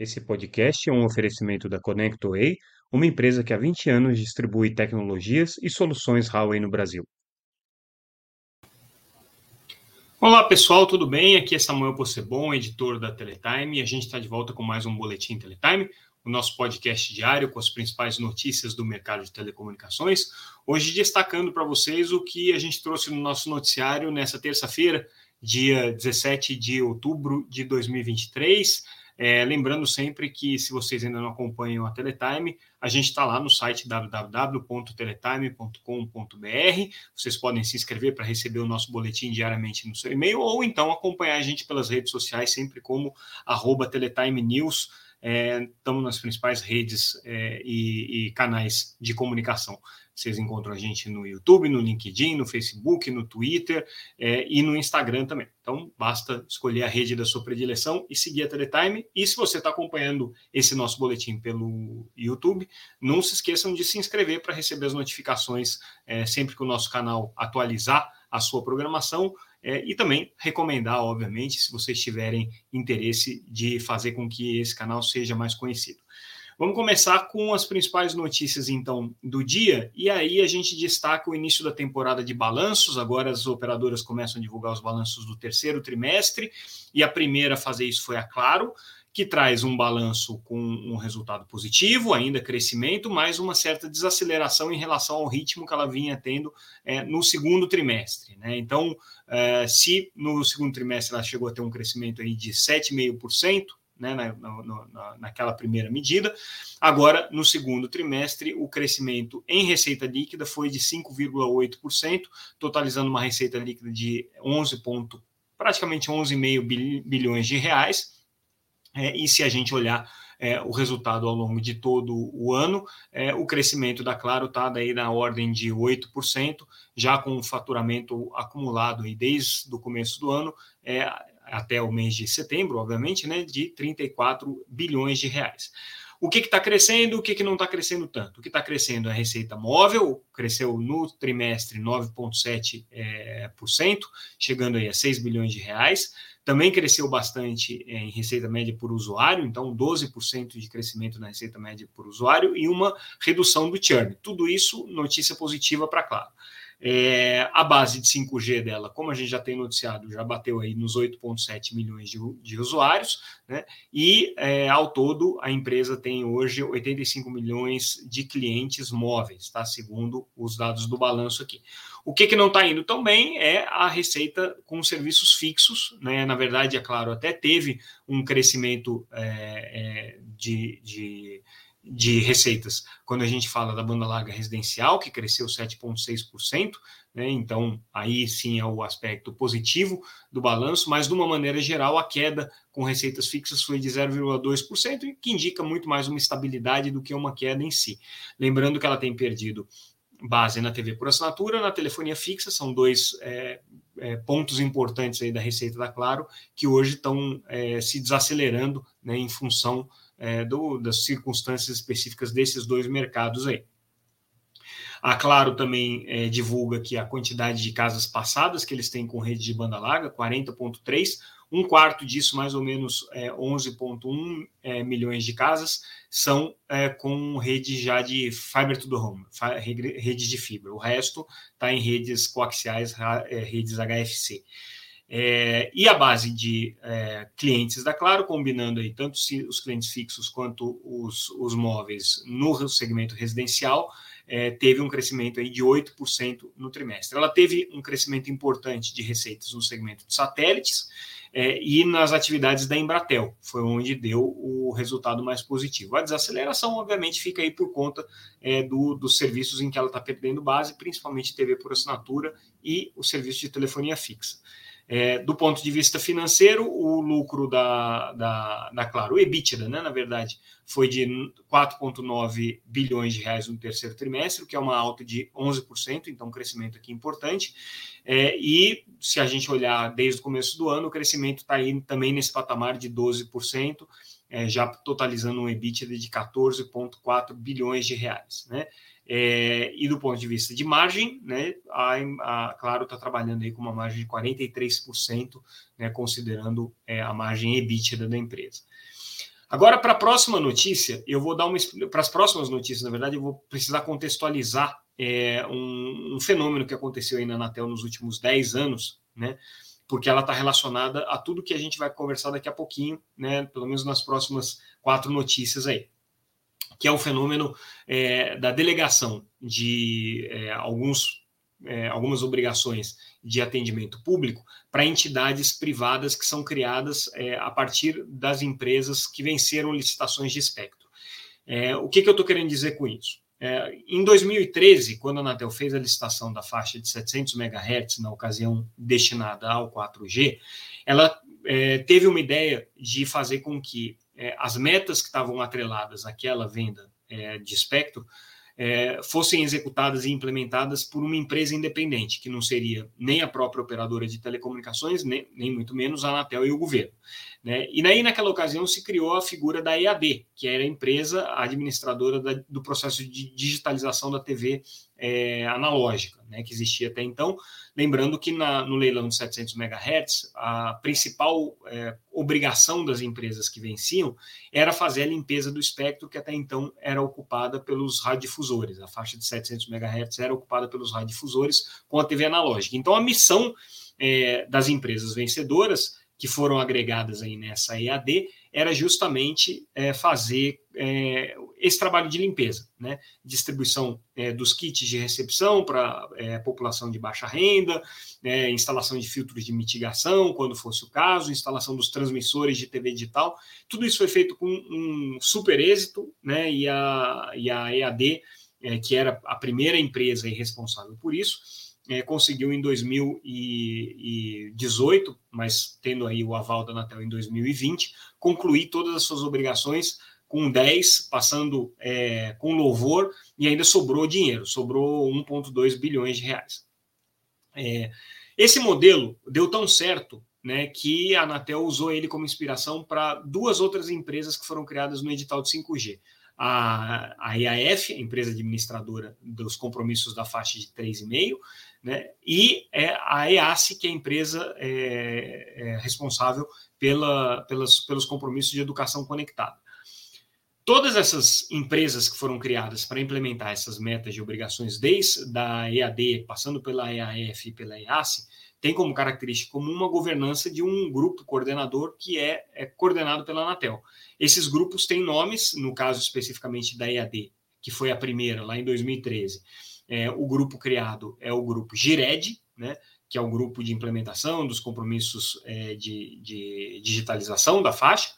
Esse podcast é um oferecimento da ConnectWay, uma empresa que há 20 anos distribui tecnologias e soluções Huawei no Brasil. Olá pessoal, tudo bem? Aqui é Samuel Possebon, editor da Teletime, e a gente está de volta com mais um Boletim Teletime, o nosso podcast diário com as principais notícias do mercado de telecomunicações. Hoje destacando para vocês o que a gente trouxe no nosso noticiário nessa terça-feira, dia 17 de outubro de 2023. É, lembrando sempre que, se vocês ainda não acompanham a Teletime, a gente está lá no site www.teletime.com.br. Vocês podem se inscrever para receber o nosso boletim diariamente no seu e-mail, ou então acompanhar a gente pelas redes sociais, sempre como arroba Teletime News. É, estamos nas principais redes é, e, e canais de comunicação. Vocês encontram a gente no YouTube, no LinkedIn, no Facebook, no Twitter é, e no Instagram também. Então, basta escolher a rede da sua predileção e seguir a Teletime. E se você está acompanhando esse nosso boletim pelo YouTube, não se esqueçam de se inscrever para receber as notificações é, sempre que o nosso canal atualizar a sua programação. É, e também recomendar, obviamente, se vocês tiverem interesse de fazer com que esse canal seja mais conhecido. Vamos começar com as principais notícias, então, do dia. E aí a gente destaca o início da temporada de balanços. Agora as operadoras começam a divulgar os balanços do terceiro trimestre. E a primeira a fazer isso foi a Claro, que traz um balanço com um resultado positivo, ainda crescimento, mas uma certa desaceleração em relação ao ritmo que ela vinha tendo é, no segundo trimestre. Né? Então, é, se no segundo trimestre ela chegou a ter um crescimento aí de 7,5%, né, na, na, naquela primeira medida. Agora, no segundo trimestre, o crescimento em receita líquida foi de 5,8%, totalizando uma receita líquida de 11 ponto, praticamente 11,5 bilhões de reais. É, e se a gente olhar é, o resultado ao longo de todo o ano, é, o crescimento da Claro está daí na ordem de 8%, já com o faturamento acumulado aí desde o começo do ano, é, até o mês de setembro, obviamente, né, de 34 bilhões de reais. O que está crescendo, o que, que não está crescendo tanto? O que está crescendo é a receita móvel, cresceu no trimestre 9,7%, é, cento, chegando aí a 6 bilhões de reais. Também cresceu bastante é, em receita média por usuário, então 12% de crescimento na receita média por usuário e uma redução do churn. Tudo isso notícia positiva para Claro. É, a base de 5G dela, como a gente já tem noticiado, já bateu aí nos 8,7 milhões de, de, usuários, né? E é, ao todo a empresa tem hoje 85 milhões de clientes móveis, tá? Segundo os dados do balanço aqui. O que, que não está indo tão bem é a receita com serviços fixos, né? Na verdade, é claro, até teve um crescimento é, é de, de de receitas. Quando a gente fala da banda larga residencial, que cresceu 7,6%, né, então aí sim é o aspecto positivo do balanço, mas de uma maneira geral, a queda com receitas fixas foi de 0,2%, que indica muito mais uma estabilidade do que uma queda em si. Lembrando que ela tem perdido base na TV por assinatura, na telefonia fixa, são dois é, é, pontos importantes aí da receita da Claro, que hoje estão é, se desacelerando né, em função é, do, das circunstâncias específicas desses dois mercados aí. A Claro também é, divulga que a quantidade de casas passadas que eles têm com rede de banda larga, 40,3, um quarto disso, mais ou menos é, 11,1 é, milhões de casas, são é, com rede já de fiber to the home, rede de fibra. O resto está em redes coaxiais, é, redes HFC. É, e a base de é, clientes da Claro, combinando aí tanto os clientes fixos quanto os, os móveis no segmento residencial, é, teve um crescimento aí de 8% no trimestre. Ela teve um crescimento importante de receitas no segmento de satélites é, e nas atividades da Embratel, foi onde deu o resultado mais positivo. A desaceleração, obviamente, fica aí por conta é, do, dos serviços em que ela está perdendo base, principalmente TV por assinatura e o serviço de telefonia fixa. É, do ponto de vista financeiro, o lucro da, da, da Claro, o EBITDA, né, na verdade, foi de 4,9 bilhões de reais no terceiro trimestre, que é uma alta de 11%, então um crescimento aqui importante. É, e se a gente olhar desde o começo do ano, o crescimento está aí também nesse patamar de 12%, é, já totalizando um EBITDA de 14,4 bilhões de reais. Né? É, e do ponto de vista de margem, né, a, a Claro está trabalhando aí com uma margem de 43%, né, considerando é, a margem EBITDA da empresa. Agora, para a próxima notícia, eu vou dar uma. Para as próximas notícias, na verdade, eu vou precisar contextualizar é, um, um, fenômeno que aconteceu aí na Anatel nos últimos 10 anos, né? Porque ela está relacionada a tudo que a gente vai conversar daqui a pouquinho, né? Pelo menos nas próximas quatro notícias aí. Que é o fenômeno é, da delegação de é, alguns, é, algumas obrigações de atendimento público para entidades privadas que são criadas é, a partir das empresas que venceram licitações de espectro. É, o que, que eu estou querendo dizer com isso? É, em 2013, quando a Anatel fez a licitação da faixa de 700 MHz, na ocasião destinada ao 4G, ela teve uma ideia de fazer com que é, as metas que estavam atreladas àquela venda é, de espectro é, fossem executadas e implementadas por uma empresa independente, que não seria nem a própria operadora de telecomunicações, nem, nem muito menos a Anatel e o governo. Né? E daí, naquela ocasião, se criou a figura da EAD, que era a empresa administradora da, do processo de digitalização da TV é, analógica, né, que existia até então. Lembrando que na, no leilão de 700 MHz, a principal é, obrigação das empresas que venciam era fazer a limpeza do espectro que até então era ocupada pelos radiodifusores. A faixa de 700 MHz era ocupada pelos radiodifusores com a TV analógica. Então, a missão é, das empresas vencedoras que foram agregadas aí nessa EAD era justamente é, fazer é, esse trabalho de limpeza, né? distribuição é, dos kits de recepção para é, população de baixa renda, é, instalação de filtros de mitigação, quando fosse o caso, instalação dos transmissores de TV digital, tudo isso foi feito com um super êxito, né? e, a, e a EAD, é, que era a primeira empresa responsável por isso, é, conseguiu em 2018, mas tendo aí o aval da Anatel em 2020, concluir todas as suas obrigações com 10, passando é, com louvor, e ainda sobrou dinheiro, sobrou 1,2 bilhões de reais. É, esse modelo deu tão certo né, que a Anatel usou ele como inspiração para duas outras empresas que foram criadas no edital de 5G. A, a EAF, a empresa administradora dos compromissos da faixa de 3,5, né? e é a EASE, que é a empresa é, é responsável pela, pelas, pelos compromissos de educação conectada. Todas essas empresas que foram criadas para implementar essas metas de obrigações, desde a EAD, passando pela EAF e pela EASE, tem como característica comum uma governança de um grupo coordenador que é, é coordenado pela Anatel. Esses grupos têm nomes, no caso especificamente da EAD, que foi a primeira, lá em 2013 é, o grupo criado é o grupo GIRED, né, que é o grupo de implementação dos compromissos é, de, de, digitalização da faixa.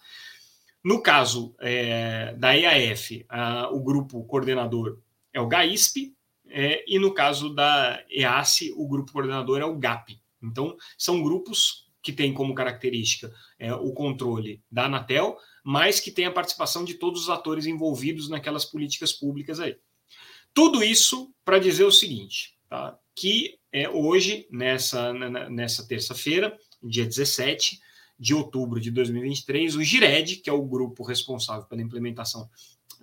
No caso é, da EAF, a, o grupo coordenador é o GAISP, é, e no caso da EASE, o grupo coordenador é o GAP. Então, são grupos que têm como característica é, o controle da Anatel, mas que tem a participação de todos os atores envolvidos naquelas políticas públicas aí. Tudo isso para dizer o seguinte, tá? que é, hoje, nessa, nessa terça-feira, dia 17 de outubro de 2023, o GIRED, que é o grupo responsável pela implementação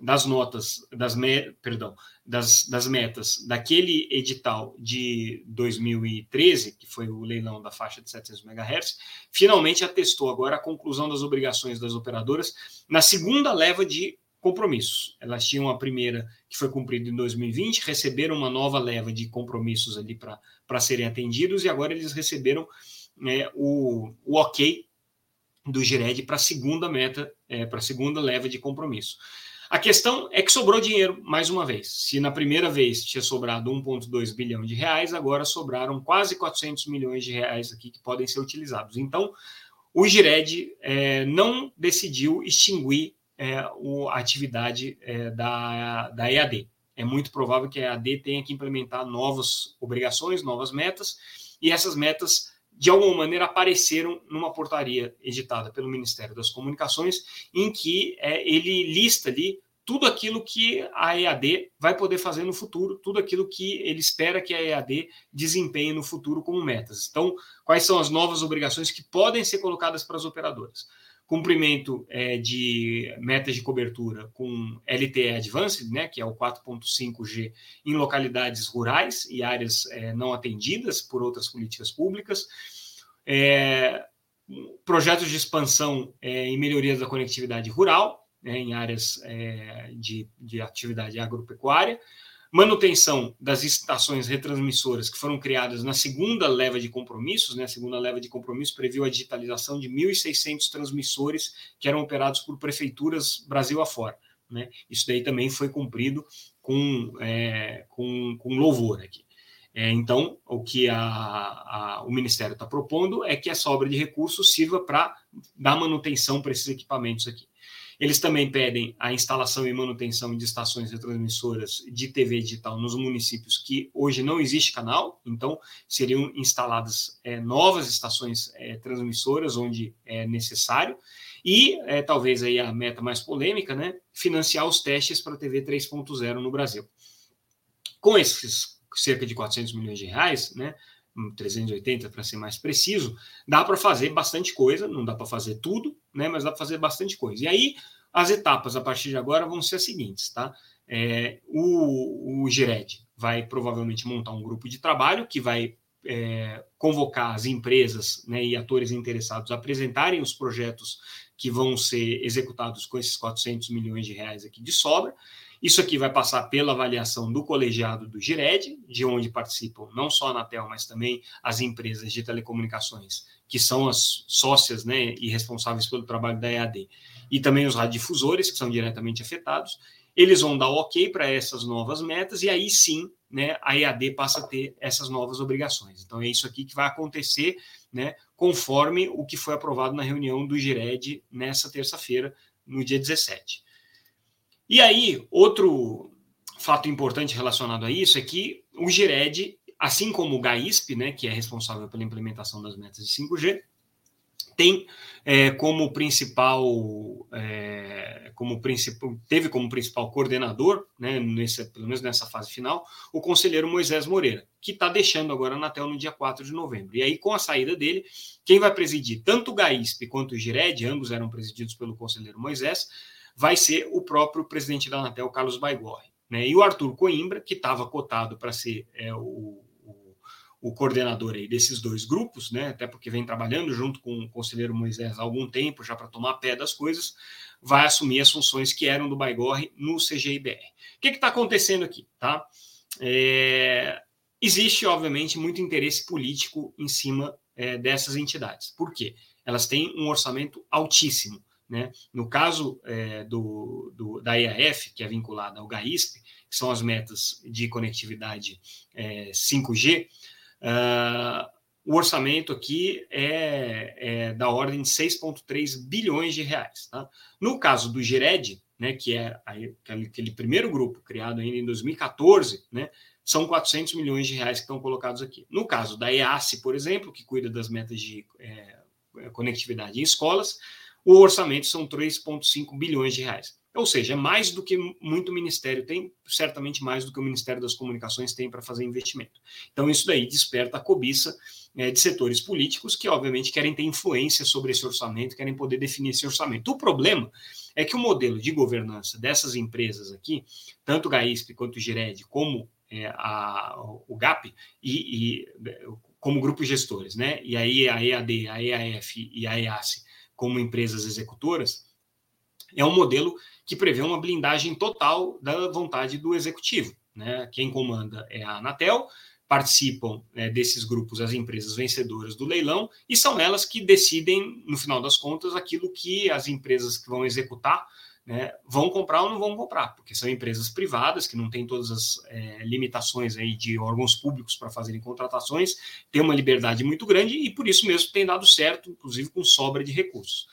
das notas, das, me, perdão, das, das metas daquele edital de 2013, que foi o leilão da faixa de 700 MHz, finalmente atestou agora a conclusão das obrigações das operadoras na segunda leva de compromissos. Elas tinham a primeira que foi cumprida em 2020, receberam uma nova leva de compromissos ali para serem atendidos e agora eles receberam é, o, o ok do Gired para a segunda meta, é, para a segunda leva de compromisso. A questão é que sobrou dinheiro mais uma vez. Se na primeira vez tinha sobrado 1,2 bilhão de reais, agora sobraram quase 400 milhões de reais aqui que podem ser utilizados. Então, o Gired é, não decidiu extinguir é, o, a atividade é, da, da EAD. É muito provável que a EAD tenha que implementar novas obrigações, novas metas, e essas metas, de alguma maneira, apareceram numa portaria editada pelo Ministério das Comunicações, em que é, ele lista ali tudo aquilo que a EAD vai poder fazer no futuro, tudo aquilo que ele espera que a EAD desempenhe no futuro como metas. Então, quais são as novas obrigações que podem ser colocadas para as operadoras? Cumprimento é, de metas de cobertura com LTE Advanced, né, que é o 4.5G, em localidades rurais e áreas é, não atendidas por outras políticas públicas. É, projetos de expansão é, em melhorias da conectividade rural, né, em áreas é, de, de atividade agropecuária, manutenção das estações retransmissoras que foram criadas na segunda leva de compromissos, né? A segunda leva de compromissos previu a digitalização de 1.600 transmissores que eram operados por prefeituras Brasil afora, né? Isso daí também foi cumprido com, é, com, com louvor aqui. É, então, o que a, a, o Ministério está propondo é que essa obra de recursos sirva para dar manutenção para esses equipamentos aqui. Eles também pedem a instalação e manutenção de estações retransmissoras de TV digital nos municípios que hoje não existe canal, então seriam instaladas é, novas estações é, transmissoras onde é necessário. E é, talvez aí a meta mais polêmica, né? Financiar os testes para a TV 3.0 no Brasil. Com esses cerca de 400 milhões de reais, né? 380 para ser mais preciso, dá para fazer bastante coisa, não dá para fazer tudo, né, mas dá para fazer bastante coisa. E aí, as etapas a partir de agora vão ser as seguintes, tá? É, o, o vai provavelmente montar um grupo de trabalho que vai é, convocar as empresas né, e atores interessados a apresentarem os projetos que vão ser executados com esses 400 milhões de reais aqui de sobra. Isso aqui vai passar pela avaliação do colegiado do GIRED, de onde participam não só a Anatel, mas também as empresas de telecomunicações, que são as sócias né, e responsáveis pelo trabalho da EAD, e também os radiodifusores, que são diretamente afetados. Eles vão dar ok para essas novas metas, e aí sim né, a EAD passa a ter essas novas obrigações. Então é isso aqui que vai acontecer né, conforme o que foi aprovado na reunião do GIRED nessa terça-feira, no dia 17. E aí, outro fato importante relacionado a isso é que o GIRED, assim como o GAISP, né, que é responsável pela implementação das metas de 5G, tem é, como principal, é, como principal, teve como principal coordenador, né, nesse, pelo menos nessa fase final, o conselheiro Moisés Moreira, que está deixando agora a Anatel no dia 4 de novembro. E aí, com a saída dele, quem vai presidir tanto o GAISP quanto o GIRED, ambos eram presididos pelo conselheiro Moisés, vai ser o próprio presidente da Anatel, Carlos Baigorre. Né? E o Arthur Coimbra, que estava cotado para ser é, o, o, o, coordenador aí desses dois grupos, né? até porque vem trabalhando junto com o conselheiro Moisés há algum tempo, já para tomar pé das coisas, vai assumir as funções que eram do Baigorre no CGIBR. O que está acontecendo aqui? Tá? É, existe, obviamente, muito interesse político em cima é, dessas entidades. Por quê? Elas têm um orçamento altíssimo. Né? No caso é, do, do, da EAF, que é vinculada ao GAISP, que são as metas de conectividade é, 5G, uh, o orçamento aqui é, é da ordem de 6,3 bilhões de reais. Tá? No caso do GIRED, né, que é aquele primeiro grupo criado ainda em 2014, né, são 400 milhões de reais que estão colocados aqui. No caso da EASE, por exemplo, que cuida das metas de é, conectividade em escolas, o orçamento são 3,5 bilhões de reais. Ou seja, é mais do que muito ministério tem, certamente mais do que o Ministério das Comunicações tem para fazer investimento. Então, isso daí desperta a cobiça é, de setores políticos que, obviamente, querem ter influência sobre esse orçamento, querem poder definir esse orçamento. O problema é que o modelo de governança dessas empresas aqui, tanto o GAISP quanto o GIRED, como é, a, o GAP, e, e, como grupos gestores, né? E aí a EAD, a EAF e a EASE como empresas executoras, é um modelo que prevê uma blindagem total da vontade do executivo. Né? Quem comanda é a Anatel, participam né, desses grupos as empresas vencedoras do leilão e são elas que decidem, no final das contas, aquilo que as empresas que vão executar né, vão comprar ou não vão comprar, porque são empresas privadas que não têm todas as é, limitações aí de órgãos públicos para fazerem contratações, têm uma liberdade muito grande e por isso mesmo tem dado certo, inclusive com sobra de recursos.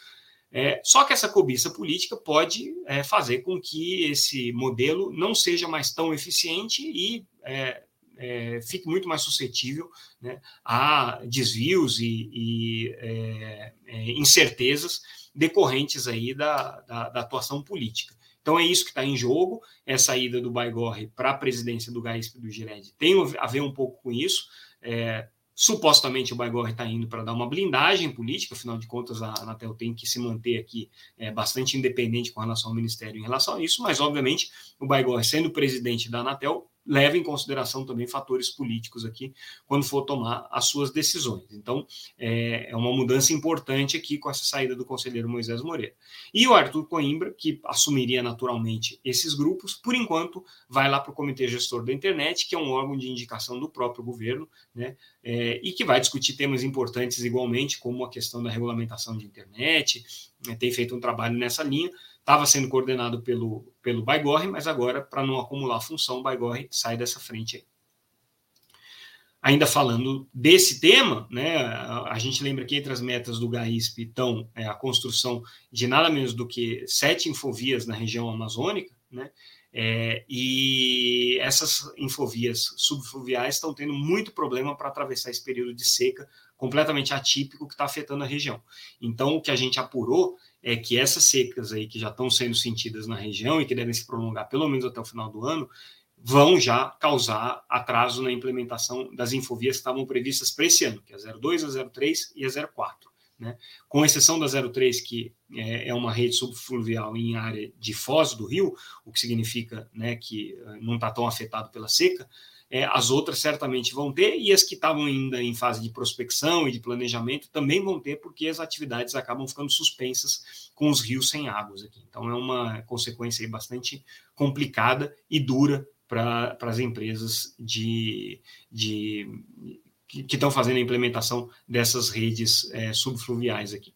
É, só que essa cobiça política pode é, fazer com que esse modelo não seja mais tão eficiente e é, é fique muito mais suscetível né, a desvios e, e é, incertezas decorrentes aí da, da, da atuação política. Então é isso que está em jogo, essa ida do Baigorre para a presidência do GAISP do Gired tem a ver um pouco com isso. É, supostamente o Baigorre está indo para dar uma blindagem política, afinal de contas a Anatel tem que se manter aqui é, bastante independente com relação ao Ministério em relação a isso, mas obviamente o Baigorre sendo presidente da Anatel leva em consideração também fatores políticos aqui quando for tomar as suas decisões. Então, é, é uma mudança importante aqui com essa saída do conselheiro Moisés Moreira. E o Arthur Coimbra, que assumiria naturalmente esses grupos, por enquanto, vai lá para o Comitê Gestor da Internet, que é um órgão de indicação do próprio governo, né, é, e que vai discutir temas importantes igualmente, como a questão da regulamentação de internet, né, tem feito um trabalho nessa linha, estava sendo coordenado pelo, pelo Baigorre, mas agora, para não acumular função, o Baigorre sai dessa frente aí. Ainda falando desse tema, né, a gente lembra que entre as metas do GAISP estão é, a construção de nada menos do que sete infovias na região amazônica, né, é, e essas infovias subfluviais estão tendo muito problema para atravessar esse período de seca completamente atípico que está afetando a região. Então, o que a gente apurou é que essas secas aí que já estão sendo sentidas na região e que devem se prolongar pelo menos até o final do ano, vão já causar atraso na implementação das infovias que estavam previstas para esse ano, que é a 02, a 03 e a 04. Né? Com exceção da 03, que é, é uma rede subfluvial em área de foz do rio, o que significa né, que eh, não está tão afetado pela seca, é, as outras certamente vão ter, e as que estavam ainda em fase de prospecção e de planejamento também vão ter, porque as atividades acabam ficando suspensas com os rios sem águas aqui. Então é uma consequência bastante complicada e dura para as empresas de, de que estão fazendo a implementação dessas redes é, subfluviais aqui.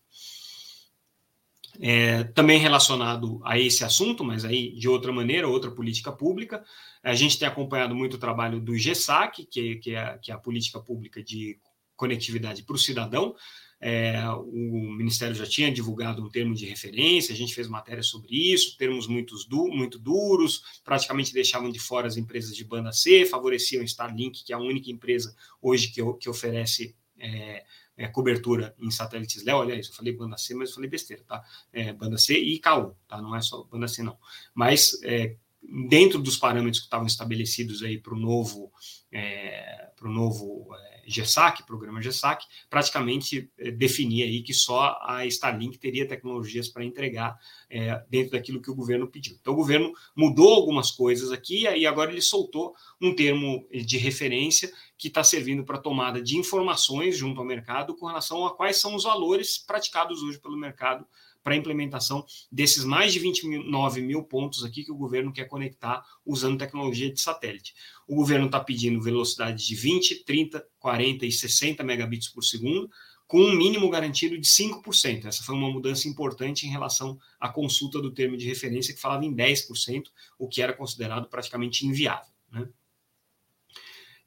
É, também relacionado a esse assunto, mas aí de outra maneira, outra política pública, a gente tem acompanhado muito o trabalho do GESAC, que, que, é, que é a política pública de conectividade para o cidadão. É, o Ministério já tinha divulgado um termo de referência, a gente fez matéria sobre isso, termos muito, du muito duros, praticamente deixavam de fora as empresas de banda C, favoreciam Starlink, que é a única empresa hoje que, que oferece é, é, cobertura em satélites LEO. Olha isso, eu falei banda C, mas eu falei besteira, tá? É, banda C e KU, tá? Não é só banda C, não. Mas é, dentro dos parâmetros que estavam estabelecidos aí para o novo, é, para o novo é, GESAC, programa GESAC, praticamente é, definia aí que só a Starlink teria tecnologias para entregar é, dentro daquilo que o governo pediu. Então o governo mudou algumas coisas aqui e agora ele soltou um termo de referência que está servindo para tomada de informações junto ao mercado com relação a quais são os valores praticados hoje pelo mercado para a implementação desses mais de 29 mil pontos aqui que o governo quer conectar usando tecnologia de satélite. O governo está pedindo velocidade de 20, 30, 40 e 60 megabits por segundo, com um mínimo garantido de 5%. Essa foi uma mudança importante em relação à consulta do termo de referência, que falava em 10%, o que era considerado praticamente inviável.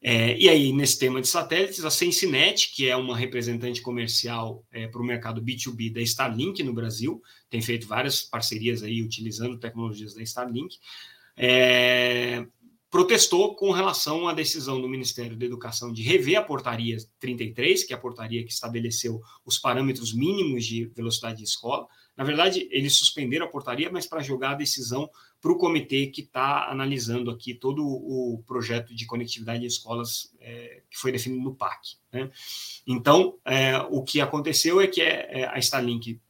É, e aí, nesse tema de satélites, a Sensinet, que é uma representante comercial é, para o mercado B2B da Starlink no Brasil, tem feito várias parcerias aí utilizando tecnologias da Starlink, é, protestou com relação à decisão do Ministério da Educação de rever a portaria 33, que é a portaria que estabeleceu os parâmetros mínimos de velocidade de escola. Na verdade, eles suspenderam a portaria, mas para jogar a decisão para o comitê que está analisando aqui todo o projeto de conectividade de escolas é, que foi definido no PAC. Né? Então, é, o que aconteceu é que é, é a Starlink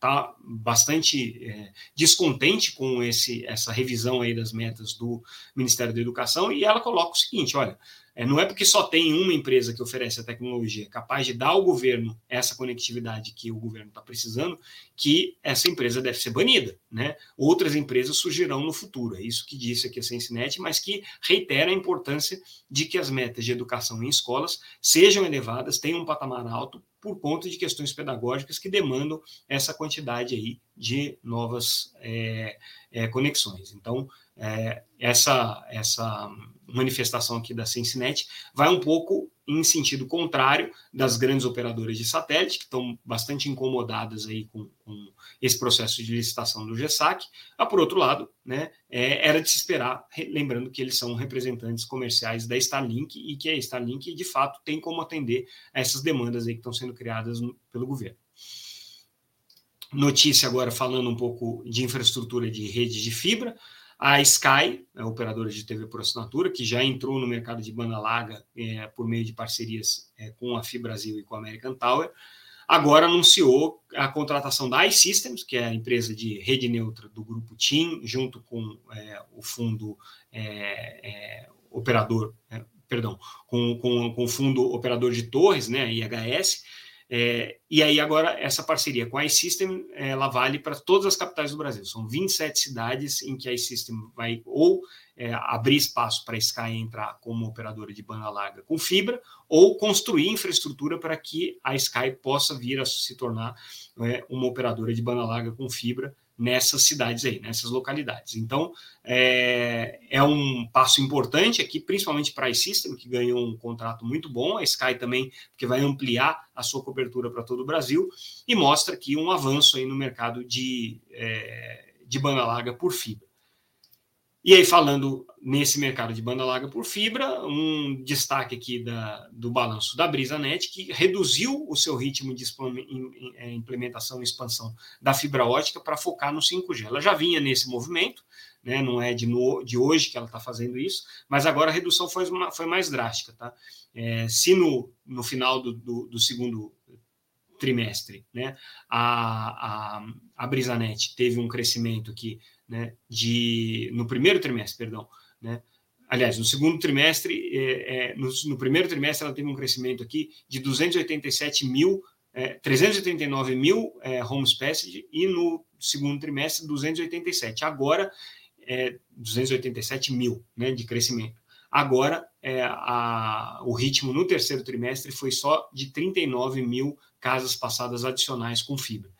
está bastante é, descontente com esse, essa revisão aí das metas do Ministério da Educação e ela coloca o seguinte: olha, é, não é porque só tem uma empresa que oferece a tecnologia capaz de dar ao governo essa conectividade que o governo está precisando, que essa empresa deve ser banida. Né? Outras empresas surgirão no futuro. É isso que disse aqui a Sensinet, mas que reitera a importância de que as metas de educação em escolas sejam elevadas, tenham um patamar alto, por conta de questões pedagógicas que demandam essa quantidade aí de novas é, é, conexões. Então, é, essa, essa manifestação aqui da Cincinnati vai um pouco em sentido contrário das grandes operadoras de satélite, que estão bastante incomodadas aí com, com esse processo de licitação do GESAC. Ah, por outro lado, né, é, era de se esperar, lembrando que eles são representantes comerciais da Starlink e que a Starlink, de fato, tem como atender a essas demandas aí que estão sendo criadas no, pelo governo. Notícia agora falando um pouco de infraestrutura de rede de fibra. A Sky, a operadora de TV por assinatura, que já entrou no mercado de banda larga é, por meio de parcerias é, com a FIBrasil e com a American Tower, agora anunciou a contratação da iSystems, que é a empresa de rede neutra do grupo TIM, junto com é, o fundo é, é, operador, é, perdão, com, com, com o fundo operador de torres, né, IHS, é, e aí agora essa parceria com a iSystem, ela vale para todas as capitais do Brasil. São 27 cidades em que a iSystem vai ou é, abrir espaço para a Sky entrar como operadora de banda larga com fibra, ou construir infraestrutura para que a Sky possa vir a se tornar é, uma operadora de banda larga com fibra nessas cidades aí, nessas localidades. Então, é, é um passo importante aqui, principalmente para a iSystem, que ganhou um contrato muito bom, a Sky também, que vai ampliar a sua cobertura para todo o Brasil, e mostra aqui um avanço aí no mercado de, é, de banda larga por fibra. E aí, falando nesse mercado de banda larga por fibra, um destaque aqui da, do balanço da BrisaNet, que reduziu o seu ritmo de é, implementação e expansão da fibra ótica para focar no 5G. Ela já vinha nesse movimento, né, não é de, no, de hoje que ela está fazendo isso, mas agora a redução foi, foi mais drástica. Tá? É, se no, no final do, do, do segundo trimestre, né, a, a, a BrisaNet teve um crescimento que né, de, no primeiro trimestre, perdão, né, aliás, no segundo trimestre, é, é, no, no, primeiro trimestre ela teve um crescimento aqui de 287 mil, é, 389 mil é, homes passed e no segundo trimestre 287. Agora, é, 287 mil né, de crescimento. Agora, é, a, o ritmo no terceiro trimestre foi só de 39 mil casas passadas adicionais com fibra.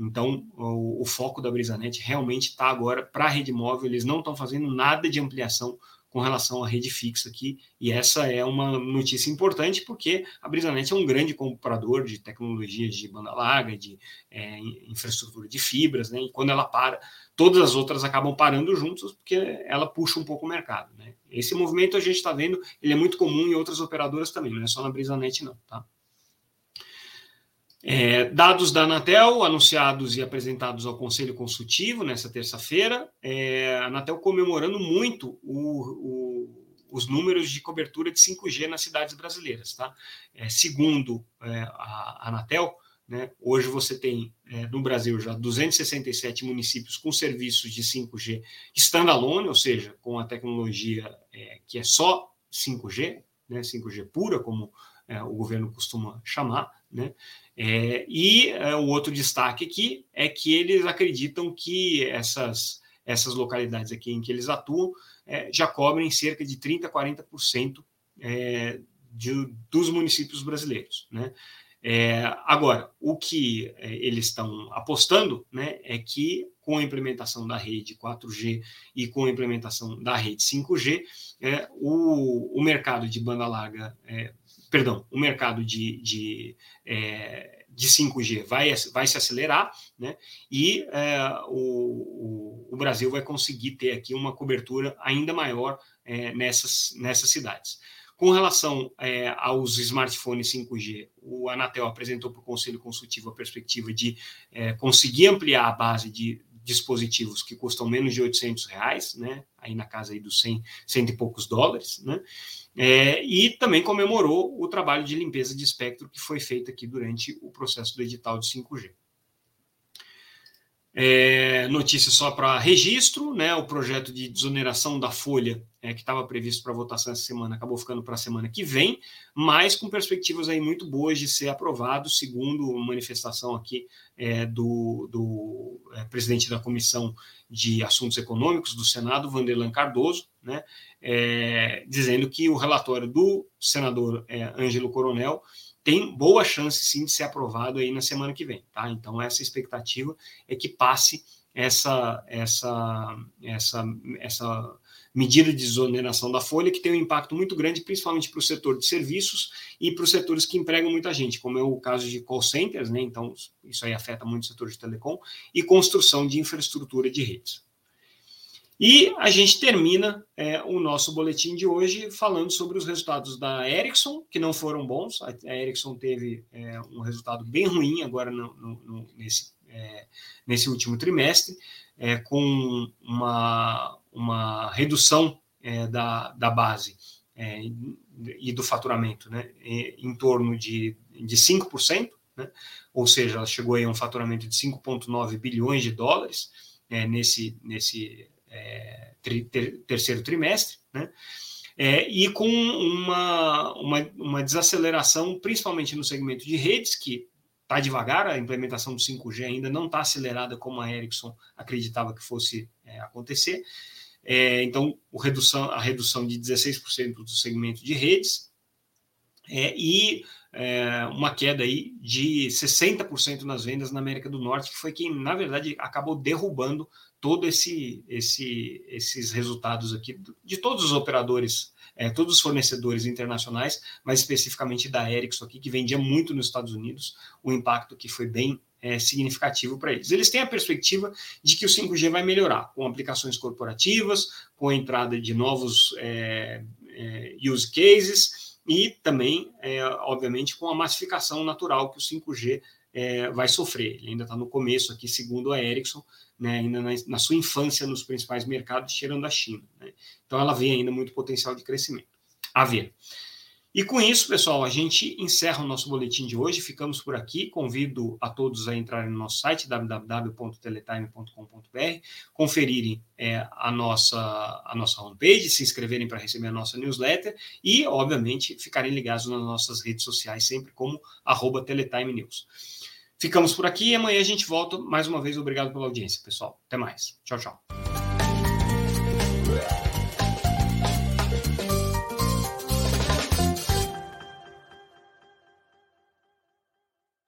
Então, o, o foco da BrisaNet realmente está agora para a rede móvel, eles não estão fazendo nada de ampliação com relação à rede fixa aqui, e essa é uma notícia importante porque a BrisaNet é um grande comprador de tecnologias de banda larga, de é, infraestrutura de fibras, né? E quando ela para, todas as outras acabam parando juntas porque ela puxa um pouco o mercado, né? Esse movimento a gente está vendo, ele é muito comum em outras operadoras também, não é só na BrisaNet não, tá? É, dados da Anatel anunciados e apresentados ao Conselho Consultivo nessa terça-feira, é, a Anatel comemorando muito o, o, os números de cobertura de 5G nas cidades brasileiras. Tá? É, segundo é, a Anatel, né, hoje você tem é, no Brasil já 267 municípios com serviços de 5G standalone, ou seja, com a tecnologia é, que é só 5G, né, 5G pura, como o governo costuma chamar, né? É, e é, o outro destaque aqui é que eles acreditam que essas, essas localidades aqui em que eles atuam é, já cobrem cerca de 30% a 40% é, de, dos municípios brasileiros. Né? É, agora, o que é, eles estão apostando né, é que com a implementação da rede 4G e com a implementação da rede 5G, é, o, o mercado de banda larga é, perdão, o mercado de, de, é, de 5G vai, vai se acelerar, né? E é, o, o, Brasil vai conseguir ter aqui uma cobertura ainda maior é, nessas, nessas cidades. Com relação é, aos smartphones 5G, o Anatel apresentou para o Conselho Consultivo a perspectiva de é, conseguir ampliar a base de dispositivos que custam menos de 800 reais, né? Aí na casa aí dos 100, 100 e poucos dólares, né? É, e também comemorou o trabalho de limpeza de espectro que foi feito aqui durante o processo do edital de 5G. É, notícia só para registro, né? O projeto de desoneração da folha é, que estava previsto para votação essa semana acabou ficando para a semana que vem, mas com perspectivas aí muito boas de ser aprovado, segundo manifestação aqui é, do, do é, presidente da Comissão de Assuntos Econômicos do Senado, Vanderlan Cardoso, né? É, dizendo que o relatório do senador é, Ângelo Coronel tem boa chance sim de ser aprovado aí na semana que vem, tá? Então essa expectativa é que passe essa essa essa essa medida de desoneração da folha que tem um impacto muito grande, principalmente para o setor de serviços e para os setores que empregam muita gente, como é o caso de call centers, né? Então isso aí afeta muito o setor de telecom e construção de infraestrutura de redes. E a gente termina é, o nosso boletim de hoje falando sobre os resultados da Ericsson, que não foram bons. A, Ericsson teve é, um resultado bem ruim agora no, no, nesse, é, nesse último trimestre, é, com uma, uma redução é, da, da base é, e do faturamento né, em torno de, de 5%, né, ou seja, ela chegou a um faturamento de 5,9 bilhões de dólares nesse, nesse é, ter, terceiro trimestre, né? é, e com uma, uma, uma desaceleração, principalmente no segmento de redes, que está devagar, a implementação do 5G ainda não está acelerada como a Ericsson acreditava que fosse é, acontecer. É, então, redução, a redução de 16% do segmento de redes é, e é, uma queda aí de 60% nas vendas na América do Norte, que foi quem, na verdade, acabou derrubando todo esse, esse, esses resultados aqui de todos os operadores, é, todos os fornecedores internacionais, mas especificamente da Ericsson aqui, que vendia muito nos Estados Unidos, o impacto que foi bem é, significativo para eles. Eles têm a perspectiva de que o 5G vai melhorar com aplicações corporativas, com a entrada de novos é, é, use cases e também, é, obviamente, com a massificação natural que o 5G é, vai sofrer. Ele ainda está no começo aqui, segundo a Ericsson, né, ainda na, na, sua infância nos principais mercados, tirando a China. Né? Então ela vê ainda muito potencial de crescimento. A ver. E com isso, pessoal, a gente encerra o nosso boletim de hoje. Ficamos por aqui. Convido a todos a entrarem no nosso site www.teletime.com.br, conferirem é, a, nossa, a nossa homepage, se inscreverem para receber a nossa newsletter e, obviamente, ficarem ligados nas nossas redes sociais, sempre como arroba Teletime News. Ficamos por aqui e amanhã a gente volta. Mais uma vez, obrigado pela audiência, pessoal. Até mais. Tchau, tchau.